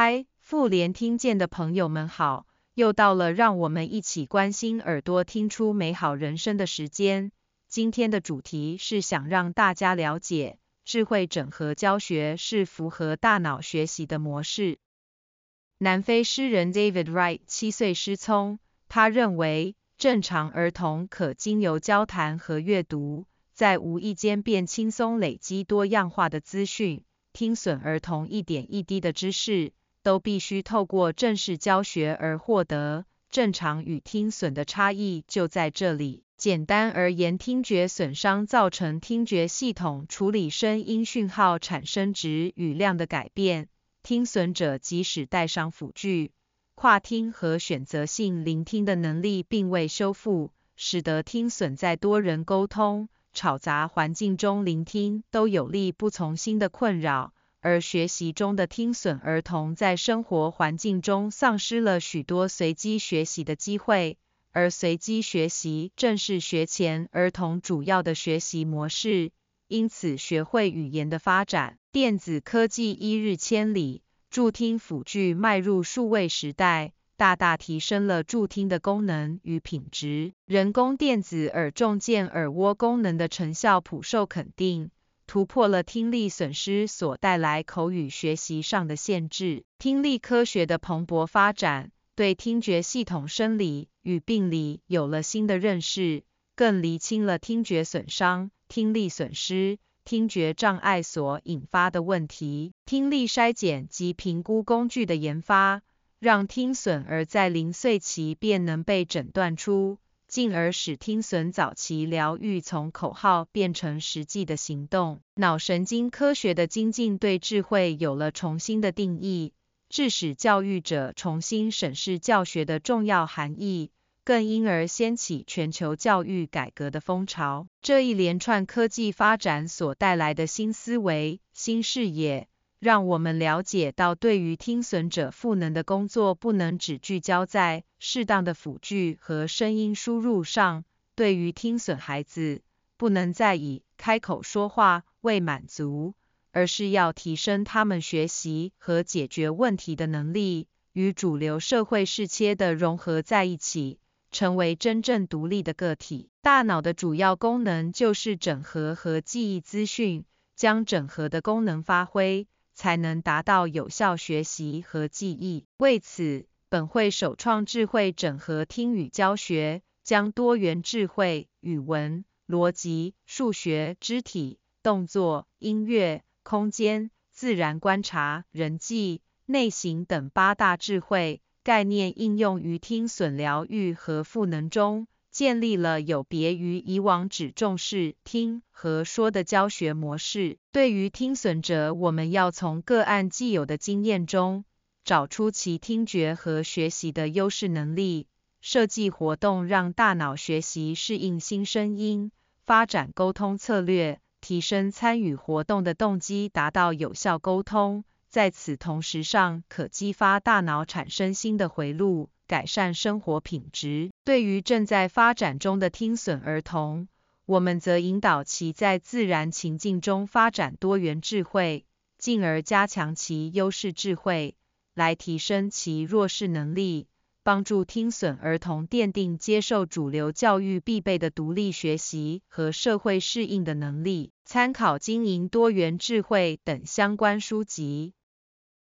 嗨，妇联听见的朋友们好，又到了让我们一起关心耳朵听出美好人生的时间。今天的主题是想让大家了解，智慧整合教学是符合大脑学习的模式。南非诗人 David Wright 七岁失聪，他认为正常儿童可经由交谈和阅读，在无意间便轻松累积多样化的资讯。听损儿童一点一滴的知识，都必须透过正式教学而获得。正常与听损的差异就在这里。简单而言，听觉损伤造成听觉系统处理声音讯号产生值与量的改变。听损者即使戴上辅具，跨听和选择性聆听的能力并未修复，使得听损在多人沟通。吵杂环境中聆听都有力不从心的困扰，而学习中的听损儿童在生活环境中丧失了许多随机学习的机会，而随机学习正是学前儿童主要的学习模式。因此，学会语言的发展，电子科技一日千里，助听辅具迈入数位时代。大大提升了助听的功能与品质。人工电子耳重建耳蜗功能的成效普受肯定，突破了听力损失所带来口语学习上的限制。听力科学的蓬勃发展，对听觉系统生理与病理有了新的认识，更厘清了听觉损伤、听力损失、听觉障碍所引发的问题。听力筛检及评估工具的研发。让听损儿在零岁期便能被诊断出，进而使听损早期疗愈从口号变成实际的行动。脑神经科学的精进对智慧有了重新的定义，致使教育者重新审视教学的重要含义，更因而掀起全球教育改革的风潮。这一连串科技发展所带来的新思维、新视野。让我们了解到，对于听损者赋能的工作，不能只聚焦在适当的辅具和声音输入上。对于听损孩子，不能再以开口说话为满足，而是要提升他们学习和解决问题的能力，与主流社会适切的融合在一起，成为真正独立的个体。大脑的主要功能就是整合和记忆资讯，将整合的功能发挥。才能达到有效学习和记忆。为此，本会首创智慧整合听语教学，将多元智慧、语文、逻辑、数学、肢体、动作、音乐、空间、自然观察、人际、内省等八大智慧概念应用于听损疗愈和赋能中。建立了有别于以往只重视听和说的教学模式。对于听损者，我们要从个案既有的经验中，找出其听觉和学习的优势能力，设计活动让大脑学习适应新声音，发展沟通策略，提升参与活动的动机，达到有效沟通。在此同时上，可激发大脑产生新的回路。改善生活品质。对于正在发展中的听损儿童，我们则引导其在自然情境中发展多元智慧，进而加强其优势智慧，来提升其弱势能力，帮助听损儿童奠定接受主流教育必备的独立学习和社会适应的能力。参考经营多元智慧等相关书籍。